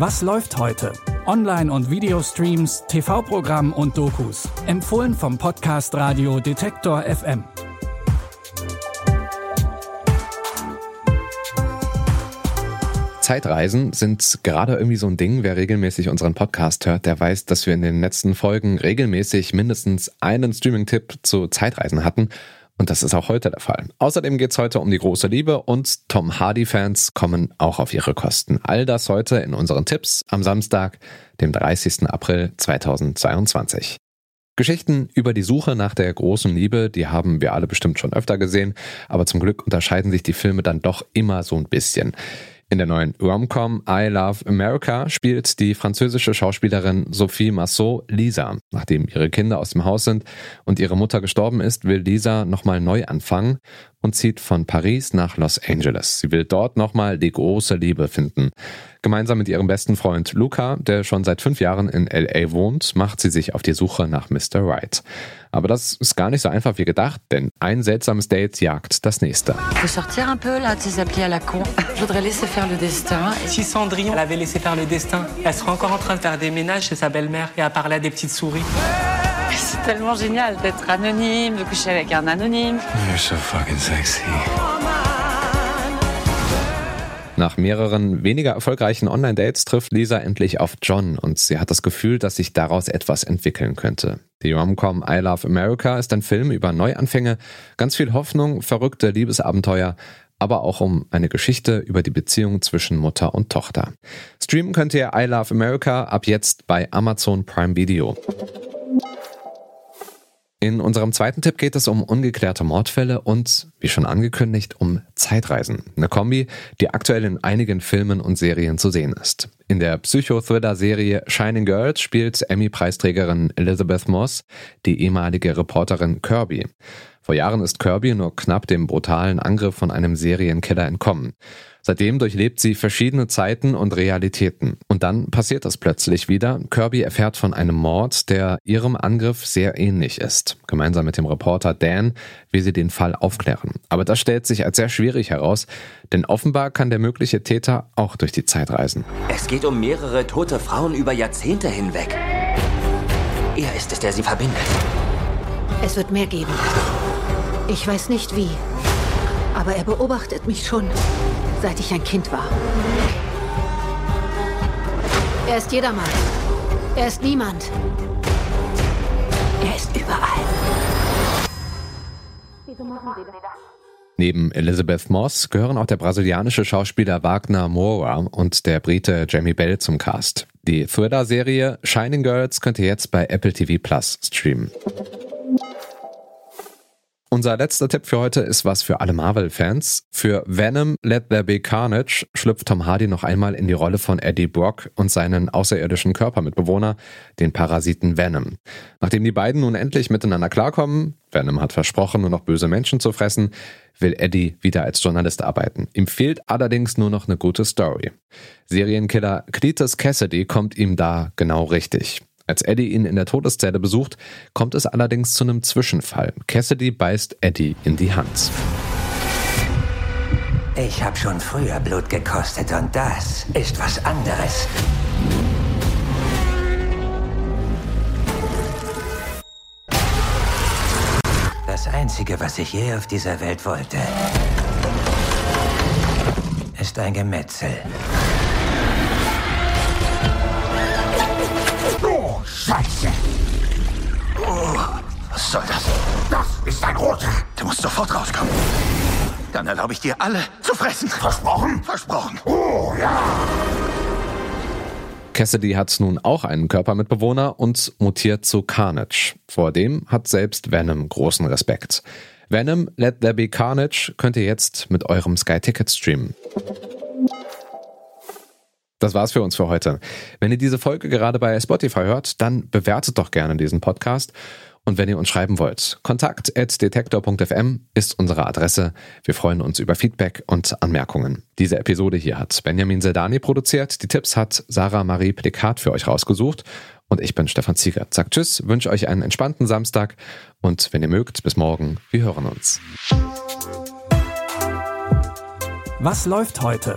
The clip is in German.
Was läuft heute? Online- und Videostreams, TV-Programm und Dokus. Empfohlen vom Podcast Radio Detektor FM. Zeitreisen sind gerade irgendwie so ein Ding. Wer regelmäßig unseren Podcast hört, der weiß, dass wir in den letzten Folgen regelmäßig mindestens einen Streaming-Tipp zu Zeitreisen hatten. Und das ist auch heute der Fall. Außerdem geht's heute um die große Liebe und Tom Hardy-Fans kommen auch auf ihre Kosten. All das heute in unseren Tipps am Samstag, dem 30. April 2022. Geschichten über die Suche nach der großen Liebe, die haben wir alle bestimmt schon öfter gesehen, aber zum Glück unterscheiden sich die Filme dann doch immer so ein bisschen. In der neuen Romcom I Love America spielt die französische Schauspielerin Sophie Massot Lisa. Nachdem ihre Kinder aus dem Haus sind und ihre Mutter gestorben ist, will Lisa nochmal neu anfangen und zieht von Paris nach Los Angeles. Sie will dort nochmal die große Liebe finden. Gemeinsam mit ihrem besten Freund Luca, der schon seit fünf Jahren in LA wohnt, macht sie sich auf die Suche nach Mr. Right. Aber das ist gar nicht so einfach wie gedacht, denn ein seltsames Date jagt das nächste. sortir un peu là de ces applis à la con. Je voudrais laisser faire le destin. Si Cendrillon l'avait laissé faire le destin, elle serait encore en train de faire des ménages chez sa belle-mère et à parler à des petites souris. Tellement génial d'être anonyme, de coucher avec un anonyme. You're so fucking sexy. Nach mehreren weniger erfolgreichen Online-Dates trifft Lisa endlich auf John und sie hat das Gefühl, dass sich daraus etwas entwickeln könnte. Die Romcom I Love America ist ein Film über Neuanfänge, ganz viel Hoffnung, verrückte Liebesabenteuer, aber auch um eine Geschichte über die Beziehung zwischen Mutter und Tochter. Streamen könnt ihr I Love America ab jetzt bei Amazon Prime Video. In unserem zweiten Tipp geht es um ungeklärte Mordfälle und, wie schon angekündigt, um Zeitreisen. Eine Kombi, die aktuell in einigen Filmen und Serien zu sehen ist. In der Psychothriller-Serie Shining Girls spielt Emmy-Preisträgerin Elizabeth Moss die ehemalige Reporterin Kirby. Vor Jahren ist Kirby nur knapp dem brutalen Angriff von einem Serienkiller entkommen. Seitdem durchlebt sie verschiedene Zeiten und Realitäten. Und dann passiert es plötzlich wieder. Kirby erfährt von einem Mord, der ihrem Angriff sehr ähnlich ist. Gemeinsam mit dem Reporter Dan will sie den Fall aufklären. Aber das stellt sich als sehr schwierig heraus, denn offenbar kann der mögliche Täter auch durch die Zeit reisen. Es geht um mehrere tote Frauen über Jahrzehnte hinweg. Er ist es, der sie verbindet. Es wird mehr geben. Ich weiß nicht wie, aber er beobachtet mich schon seit ich ein Kind war. Er ist jedermann. Er ist niemand. Er ist überall. Wieso machen Sie das? Neben Elizabeth Moss gehören auch der brasilianische Schauspieler Wagner Moura und der Brite Jamie Bell zum Cast. Die Thriller-Serie Shining Girls könnt ihr jetzt bei Apple TV Plus streamen. Unser letzter Tipp für heute ist was für alle Marvel-Fans. Für Venom Let There Be Carnage schlüpft Tom Hardy noch einmal in die Rolle von Eddie Brock und seinen außerirdischen Körpermitbewohner, den Parasiten Venom. Nachdem die beiden nun endlich miteinander klarkommen, Venom hat versprochen, nur noch böse Menschen zu fressen, will Eddie wieder als Journalist arbeiten. Ihm fehlt allerdings nur noch eine gute Story. Serienkiller Cletus Cassidy kommt ihm da genau richtig. Als Eddie ihn in der Todeszelle besucht, kommt es allerdings zu einem Zwischenfall. Cassidy beißt Eddie in die Hand. Ich habe schon früher Blut gekostet und das ist was anderes. Das Einzige, was ich je auf dieser Welt wollte, ist ein Gemetzel. Scheiße! Oh, was soll das? Das ist ein roter. Du musst sofort rauskommen. Dann erlaube ich dir alle zu fressen. Versprochen? Versprochen. Oh, ja. Cassidy hat nun auch einen Körpermitbewohner und mutiert zu Carnage. Vor dem hat selbst Venom großen Respekt. Venom Let There Be Carnage könnt ihr jetzt mit eurem Sky Ticket streamen. Das war's für uns für heute. Wenn ihr diese Folge gerade bei Spotify hört, dann bewertet doch gerne diesen Podcast. Und wenn ihr uns schreiben wollt, kontakt.detektor.fm ist unsere Adresse. Wir freuen uns über Feedback und Anmerkungen. Diese Episode hier hat Benjamin Sedani produziert. Die Tipps hat Sarah Marie Plikat für euch rausgesucht. Und ich bin Stefan Ziegert. Sagt Tschüss, wünsche euch einen entspannten Samstag. Und wenn ihr mögt, bis morgen. Wir hören uns. Was läuft heute?